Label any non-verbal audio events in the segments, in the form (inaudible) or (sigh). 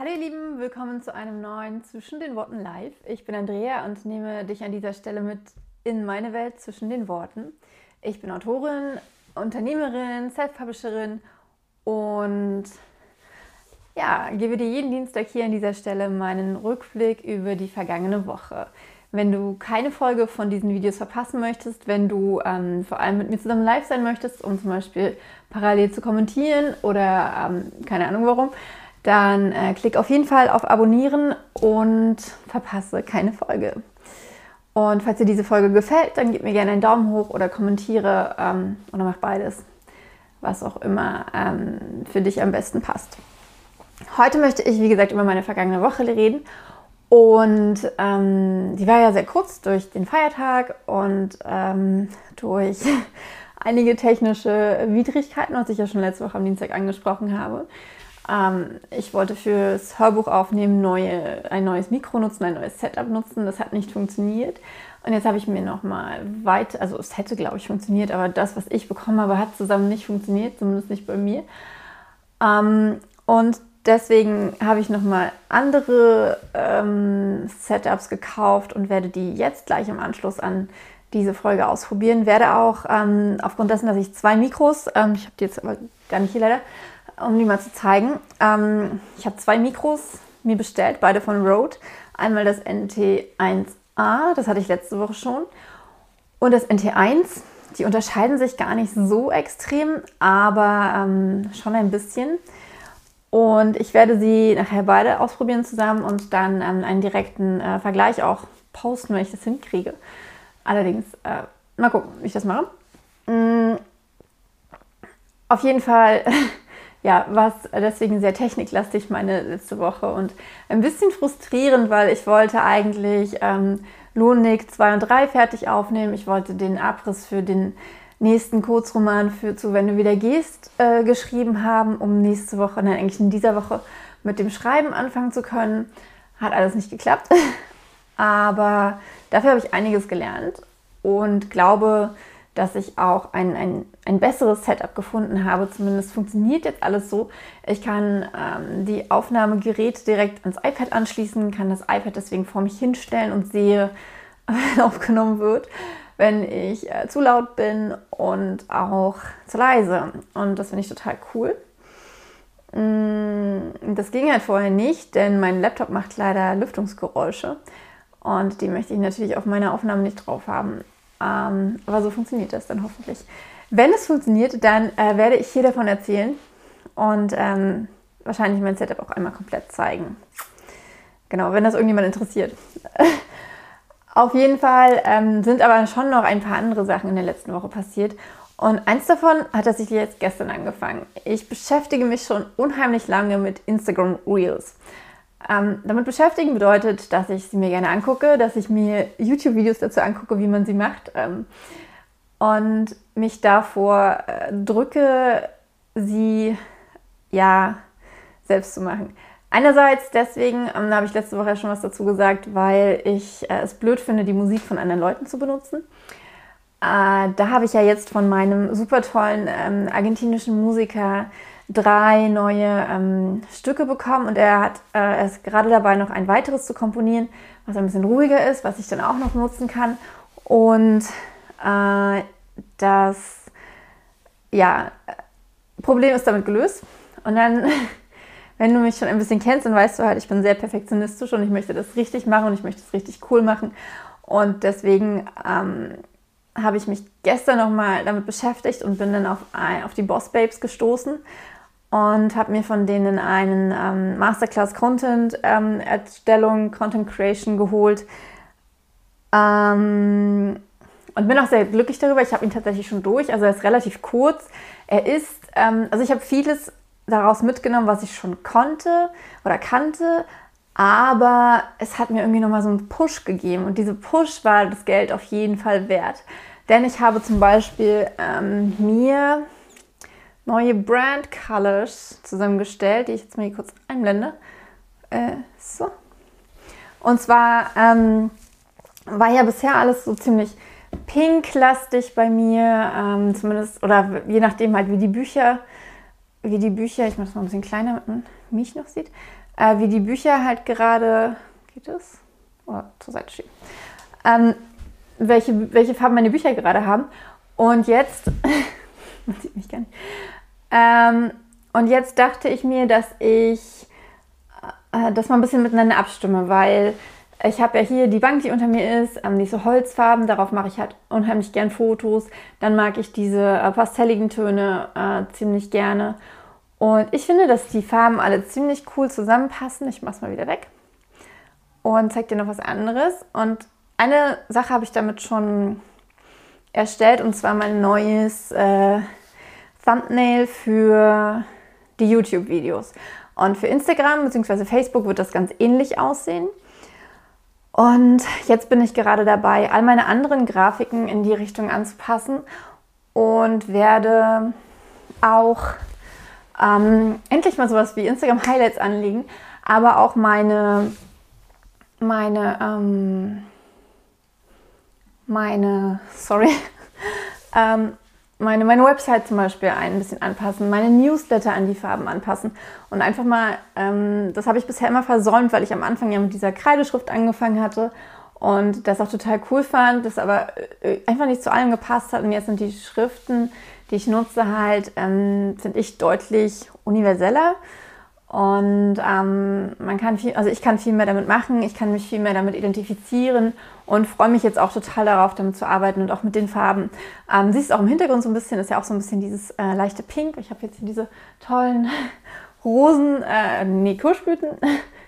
Hallo ihr Lieben, willkommen zu einem neuen Zwischen den Worten Live. Ich bin Andrea und nehme dich an dieser Stelle mit in meine Welt zwischen den Worten. Ich bin Autorin, Unternehmerin, Self-Publisherin und ja, gebe dir jeden Dienstag hier an dieser Stelle meinen Rückblick über die vergangene Woche. Wenn du keine Folge von diesen Videos verpassen möchtest, wenn du ähm, vor allem mit mir zusammen live sein möchtest, um zum Beispiel parallel zu kommentieren oder ähm, keine Ahnung warum, dann äh, klick auf jeden Fall auf Abonnieren und verpasse keine Folge. Und falls dir diese Folge gefällt, dann gib mir gerne einen Daumen hoch oder kommentiere ähm, oder mach beides, was auch immer ähm, für dich am besten passt. Heute möchte ich, wie gesagt, über meine vergangene Woche reden. Und ähm, die war ja sehr kurz durch den Feiertag und ähm, durch (laughs) einige technische Widrigkeiten, was ich ja schon letzte Woche am Dienstag angesprochen habe. Ähm, ich wollte fürs Hörbuch aufnehmen neue, ein neues Mikro nutzen, ein neues Setup nutzen. Das hat nicht funktioniert. Und jetzt habe ich mir nochmal weit, also es hätte, glaube ich, funktioniert, aber das, was ich bekommen habe, hat zusammen nicht funktioniert, zumindest nicht bei mir. Ähm, und deswegen habe ich nochmal andere ähm, Setups gekauft und werde die jetzt gleich im Anschluss an diese Folge ausprobieren. Werde auch ähm, aufgrund dessen, dass ich zwei Mikros, ähm, ich habe die jetzt aber gar nicht hier leider, um die mal zu zeigen. Ähm, ich habe zwei Mikros mir bestellt, beide von Rode. Einmal das NT1A, das hatte ich letzte Woche schon, und das NT1. Die unterscheiden sich gar nicht so extrem, aber ähm, schon ein bisschen. Und ich werde sie nachher beide ausprobieren zusammen und dann ähm, einen direkten äh, Vergleich auch posten, wenn ich das hinkriege. Allerdings, äh, mal gucken, wie ich das mache. Mm, auf jeden Fall ja, war es deswegen sehr techniklastig meine letzte Woche und ein bisschen frustrierend, weil ich wollte eigentlich ähm, Lohnig 2 und 3 fertig aufnehmen. Ich wollte den Abriss für den nächsten Kurzroman für zu Wenn du wieder gehst äh, geschrieben haben, um nächste Woche, nein, eigentlich in dieser Woche mit dem Schreiben anfangen zu können. Hat alles nicht geklappt. (laughs) Aber dafür habe ich einiges gelernt und glaube, dass ich auch ein, ein, ein besseres Setup gefunden habe. Zumindest funktioniert jetzt alles so. Ich kann ähm, die Aufnahmegeräte direkt ans iPad anschließen, kann das iPad deswegen vor mich hinstellen und sehe, (laughs) wenn aufgenommen wird, wenn ich äh, zu laut bin und auch zu leise. Und das finde ich total cool. Mm, das ging halt vorher nicht, denn mein Laptop macht leider Lüftungsgeräusche. Und die möchte ich natürlich auf meiner Aufnahme nicht drauf haben. Ähm, aber so funktioniert das dann hoffentlich. Wenn es funktioniert, dann äh, werde ich hier davon erzählen und ähm, wahrscheinlich mein Setup auch einmal komplett zeigen. Genau, wenn das irgendjemand interessiert. (laughs) Auf jeden Fall ähm, sind aber schon noch ein paar andere Sachen in der letzten Woche passiert. Und eins davon hat tatsächlich jetzt gestern angefangen. Ich beschäftige mich schon unheimlich lange mit Instagram Reels. Ähm, damit beschäftigen bedeutet, dass ich sie mir gerne angucke, dass ich mir YouTube-Videos dazu angucke, wie man sie macht ähm, und mich davor äh, drücke, sie ja selbst zu machen. Einerseits deswegen, ähm, da habe ich letzte Woche schon was dazu gesagt, weil ich äh, es blöd finde, die Musik von anderen Leuten zu benutzen. Äh, da habe ich ja jetzt von meinem super tollen ähm, argentinischen Musiker drei neue ähm, Stücke bekommen und er, hat, äh, er ist gerade dabei, noch ein weiteres zu komponieren, was ein bisschen ruhiger ist, was ich dann auch noch nutzen kann. Und äh, das ja, Problem ist damit gelöst. Und dann, (laughs) wenn du mich schon ein bisschen kennst, dann weißt du halt, ich bin sehr perfektionistisch und ich möchte das richtig machen und ich möchte es richtig cool machen. Und deswegen ähm, habe ich mich gestern nochmal damit beschäftigt und bin dann auf, auf die Boss Babes gestoßen und habe mir von denen einen ähm, Masterclass Content ähm, Erstellung, Content Creation geholt. Ähm, und bin auch sehr glücklich darüber. Ich habe ihn tatsächlich schon durch. Also er ist relativ kurz. Er ist, ähm, also ich habe vieles daraus mitgenommen, was ich schon konnte oder kannte. Aber es hat mir irgendwie nochmal so einen Push gegeben. Und diese Push war das Geld auf jeden Fall wert. Denn ich habe zum Beispiel ähm, mir neue Brand Colors zusammengestellt, die ich jetzt mal hier kurz einblende. Äh, so. Und zwar ähm, war ja bisher alles so ziemlich pinklastig bei mir, ähm, zumindest, oder je nachdem halt, wie die Bücher, wie die Bücher, ich mache es mal ein bisschen kleiner, damit man mich noch sieht, äh, wie die Bücher halt gerade, geht es? Oder zur Seite schieben. Ähm, welche, welche Farben meine Bücher gerade haben. Und jetzt, (laughs) man sieht mich gar nicht. Ähm, und jetzt dachte ich mir, dass ich äh, das mal ein bisschen miteinander abstimme, weil ich habe ja hier die Bank, die unter mir ist, ähm, diese Holzfarben, darauf mache ich halt unheimlich gern Fotos. Dann mag ich diese äh, pastelligen Töne äh, ziemlich gerne. Und ich finde, dass die Farben alle ziemlich cool zusammenpassen. Ich mache es mal wieder weg und zeige dir noch was anderes. Und eine Sache habe ich damit schon erstellt und zwar mein neues äh, Thumbnail für die YouTube-Videos. Und für Instagram bzw. Facebook wird das ganz ähnlich aussehen. Und jetzt bin ich gerade dabei, all meine anderen Grafiken in die Richtung anzupassen und werde auch ähm, endlich mal sowas wie Instagram Highlights anlegen, aber auch meine, meine, ähm, meine, sorry, (laughs) ähm, meine, meine Website zum Beispiel ein bisschen anpassen, meine Newsletter an die Farben anpassen und einfach mal, ähm, das habe ich bisher immer versäumt, weil ich am Anfang ja mit dieser Kreideschrift angefangen hatte und das auch total cool fand, das aber äh, einfach nicht zu allem gepasst hat. Und jetzt sind die Schriften, die ich nutze halt, ähm, finde ich deutlich universeller und ähm, man kann viel, also ich kann viel mehr damit machen, ich kann mich viel mehr damit identifizieren und freue mich jetzt auch total darauf, damit zu arbeiten und auch mit den Farben. Ähm, siehst auch im Hintergrund so ein bisschen, ist ja auch so ein bisschen dieses äh, leichte Pink. Ich habe jetzt hier diese tollen (laughs) Rosen, äh, nee, Kirschblüten.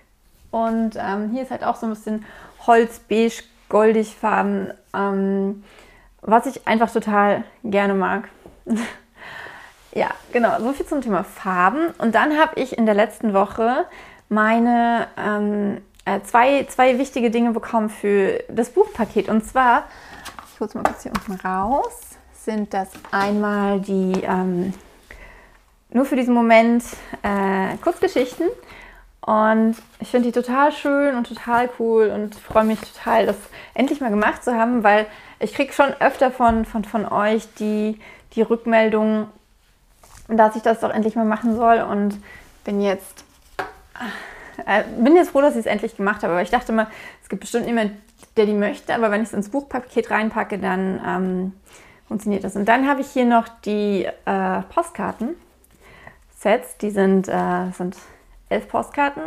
(laughs) Und ähm, hier ist halt auch so ein bisschen Holz, beige, goldig Farben, ähm, was ich einfach total gerne mag. (laughs) Ja, genau, so viel zum Thema Farben. Und dann habe ich in der letzten Woche meine ähm, äh, zwei, zwei wichtige Dinge bekommen für das Buchpaket. Und zwar, ich hole es mal kurz hier unten raus, sind das einmal die, ähm, nur für diesen Moment, äh, Kurzgeschichten. Und ich finde die total schön und total cool und freue mich total, das endlich mal gemacht zu haben, weil ich kriege schon öfter von, von, von euch die, die Rückmeldung, dass ich das doch endlich mal machen soll und bin jetzt, äh, bin jetzt froh, dass ich es endlich gemacht habe. Aber ich dachte mal, es gibt bestimmt niemand, der die möchte, aber wenn ich es ins Buchpaket reinpacke, dann ähm, funktioniert das. Und dann habe ich hier noch die äh, Postkarten-Sets, die sind, äh, sind elf Postkarten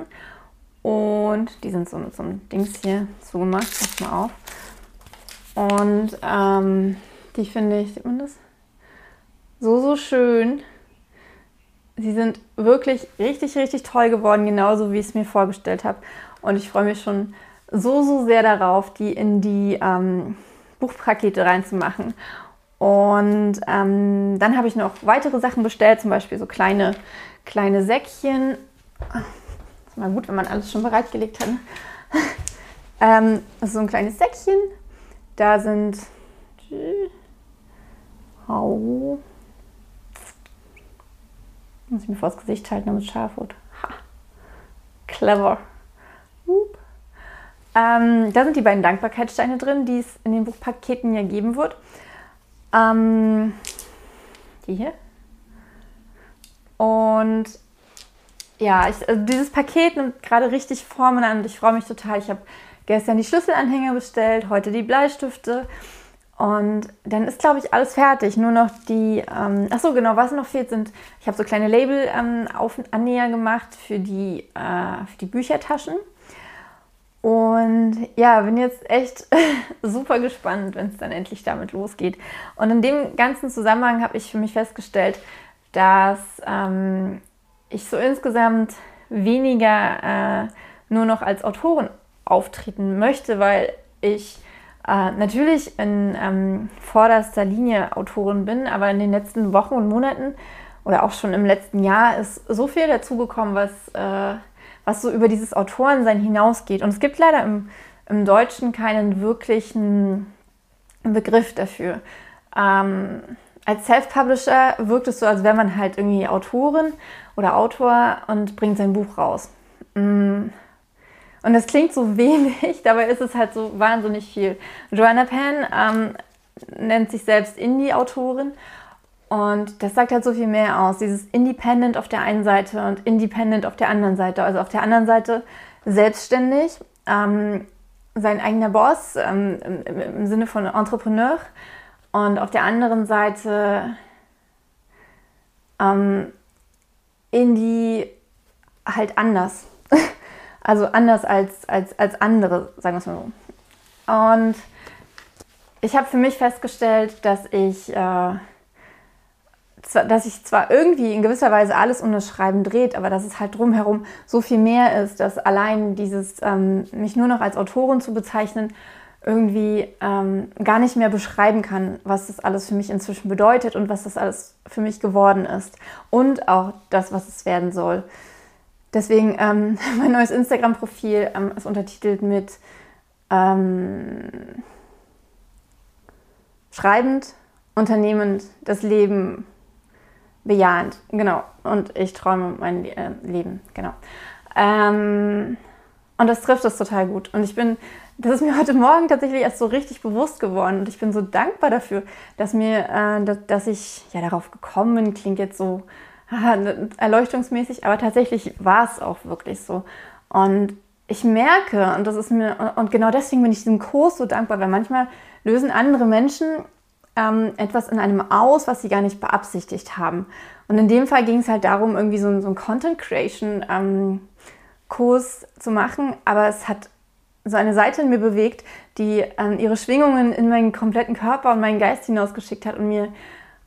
und die sind so mit so einem Dings hier zugemacht. Pass mal auf. Und ähm, die finde ich, sieht man das? So, so schön. Sie sind wirklich richtig, richtig toll geworden, genauso wie ich es mir vorgestellt habe. Und ich freue mich schon so, so sehr darauf, die in die ähm, Buchpakete reinzumachen. Und ähm, dann habe ich noch weitere Sachen bestellt, zum Beispiel so kleine, kleine Säckchen. Ist mal gut, wenn man alles schon bereitgelegt hat. Ne? (laughs) ähm, so ein kleines Säckchen. Da sind. Oh, muss ich mir vor das Gesicht halten, damit es scharf wird. Ha. Clever. Ähm, da sind die beiden Dankbarkeitssteine drin, die es in den Buchpaketen ja geben wird. Ähm, die hier. Und ja, ich, also dieses Paket nimmt gerade richtig Formen an und ich freue mich total. Ich habe gestern die Schlüsselanhänger bestellt, heute die Bleistifte. Und dann ist, glaube ich, alles fertig. Nur noch die, ähm, ach so, genau, was noch fehlt, sind, ich habe so kleine Label ähm, Annäher gemacht für die, äh, für die Büchertaschen. Und ja, bin jetzt echt (laughs) super gespannt, wenn es dann endlich damit losgeht. Und in dem ganzen Zusammenhang habe ich für mich festgestellt, dass ähm, ich so insgesamt weniger äh, nur noch als Autorin auftreten möchte, weil ich äh, natürlich in ähm, vorderster Linie Autorin bin, aber in den letzten Wochen und Monaten oder auch schon im letzten Jahr ist so viel dazugekommen, was, äh, was so über dieses Autorensein hinausgeht. Und es gibt leider im, im Deutschen keinen wirklichen Begriff dafür. Ähm, als Self-Publisher wirkt es so, als wäre man halt irgendwie Autorin oder Autor und bringt sein Buch raus. Mm und das klingt so wenig, (laughs) dabei ist es halt so wahnsinnig viel. Joanna Penn ähm, nennt sich selbst Indie-Autorin Und das sagt halt so viel mehr aus. Dieses Independent auf der einen Seite und Independent auf der anderen Seite. Also auf der anderen Seite selbstständig, ähm, sein eigener Boss ähm, im, im, Sinne von Entrepreneur. Und auf der anderen Seite ähm, Indie halt anders. Also anders als, als, als andere, sagen wir es mal so. Und ich habe für mich festgestellt, dass ich, äh, dass sich zwar irgendwie in gewisser Weise alles um das Schreiben dreht, aber dass es halt drumherum so viel mehr ist, dass allein dieses, ähm, mich nur noch als Autorin zu bezeichnen, irgendwie ähm, gar nicht mehr beschreiben kann, was das alles für mich inzwischen bedeutet und was das alles für mich geworden ist. Und auch das, was es werden soll. Deswegen ähm, (laughs) mein neues Instagram-Profil ähm, ist untertitelt mit ähm, Schreibend, unternehmend, das Leben bejahend. Genau. Und ich träume mein äh, Leben. Genau. Ähm, und das trifft es total gut. Und ich bin, das ist mir heute Morgen tatsächlich erst so richtig bewusst geworden. Und ich bin so dankbar dafür, dass mir, äh, dass, dass ich ja darauf gekommen bin, klingt jetzt so erleuchtungsmäßig, aber tatsächlich war es auch wirklich so. Und ich merke, und das ist mir, und genau deswegen bin ich diesem Kurs so dankbar, weil manchmal lösen andere Menschen ähm, etwas in einem aus, was sie gar nicht beabsichtigt haben. Und in dem Fall ging es halt darum, irgendwie so, so einen Content Creation ähm, Kurs zu machen, aber es hat so eine Seite in mir bewegt, die ähm, ihre Schwingungen in meinen kompletten Körper und meinen Geist hinausgeschickt hat und mir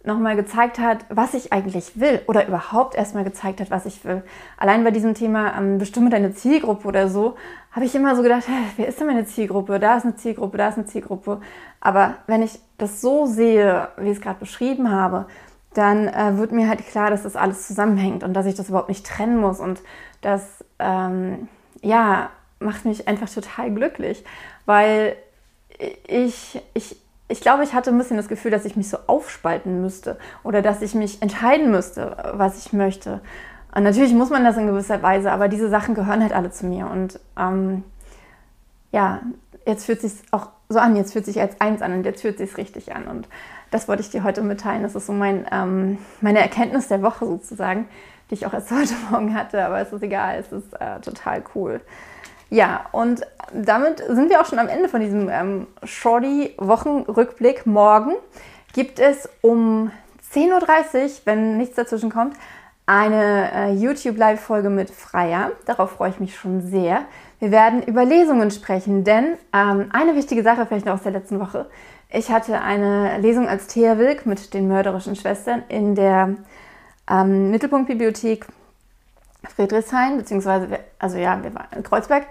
nochmal gezeigt hat, was ich eigentlich will oder überhaupt erstmal gezeigt hat, was ich will. Allein bei diesem Thema ähm, bestimme deine Zielgruppe oder so, habe ich immer so gedacht, hey, wer ist denn meine Zielgruppe? Da ist eine Zielgruppe, da ist eine Zielgruppe. Aber wenn ich das so sehe, wie ich es gerade beschrieben habe, dann äh, wird mir halt klar, dass das alles zusammenhängt und dass ich das überhaupt nicht trennen muss. Und das, ähm, ja, macht mich einfach total glücklich, weil ich, ich, ich glaube, ich hatte ein bisschen das Gefühl, dass ich mich so aufspalten müsste oder dass ich mich entscheiden müsste, was ich möchte. Und natürlich muss man das in gewisser Weise, aber diese Sachen gehören halt alle zu mir. Und ähm, ja, jetzt fühlt sich auch so an, jetzt fühlt sich als eins an und jetzt fühlt sich richtig an. Und das wollte ich dir heute mitteilen. Das ist so mein, ähm, meine Erkenntnis der Woche sozusagen, die ich auch erst (laughs) heute Morgen hatte, aber es ist egal, es ist äh, total cool. Ja, und damit sind wir auch schon am Ende von diesem ähm, Shorty-Wochenrückblick. Morgen gibt es um 10.30 Uhr, wenn nichts dazwischen kommt, eine äh, YouTube-Live-Folge mit Freier. Darauf freue ich mich schon sehr. Wir werden über Lesungen sprechen, denn ähm, eine wichtige Sache vielleicht noch aus der letzten Woche. Ich hatte eine Lesung als Thea Wilk mit den mörderischen Schwestern in der ähm, Mittelpunktbibliothek Friedrichshain, beziehungsweise, also ja, wir waren in Kreuzberg,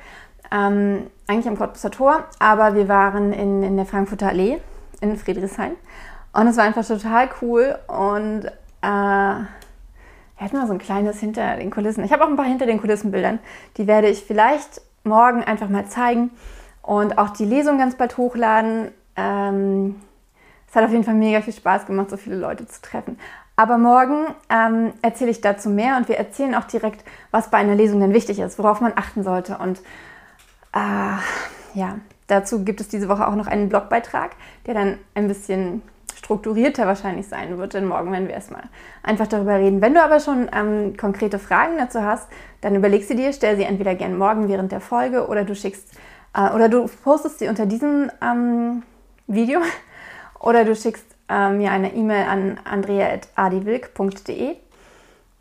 ähm, eigentlich am Cottbusser Tor, aber wir waren in, in der Frankfurter Allee in Friedrichshain und es war einfach total cool und äh, wir hatten mal so ein kleines hinter den Kulissen. Ich habe auch ein paar hinter den Kulissenbildern, die werde ich vielleicht morgen einfach mal zeigen und auch die Lesung ganz bald hochladen. Ähm, es hat auf jeden Fall mega viel Spaß gemacht, so viele Leute zu treffen. Aber morgen ähm, erzähle ich dazu mehr und wir erzählen auch direkt, was bei einer Lesung denn wichtig ist, worauf man achten sollte. Und äh, ja, dazu gibt es diese Woche auch noch einen Blogbeitrag, der dann ein bisschen strukturierter wahrscheinlich sein wird, denn morgen werden wir erstmal einfach darüber reden. Wenn du aber schon ähm, konkrete Fragen dazu hast, dann überleg sie dir, stell sie entweder gern morgen während der Folge oder du schickst äh, oder du postest sie unter diesem ähm, Video (laughs) oder du schickst ähm, mir eine E-Mail an andrea.adiwilk.de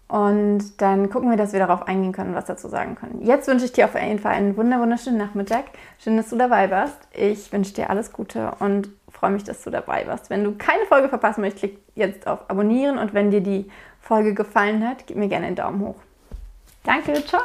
und dann gucken wir, dass wir darauf eingehen können und was dazu sagen können. Jetzt wünsche ich dir auf jeden Fall einen wunderschönen Nachmittag. Schön, dass du dabei warst. Ich wünsche dir alles Gute und freue mich, dass du dabei warst. Wenn du keine Folge verpassen möchtest, klick jetzt auf Abonnieren und wenn dir die Folge gefallen hat, gib mir gerne einen Daumen hoch. Danke, ciao!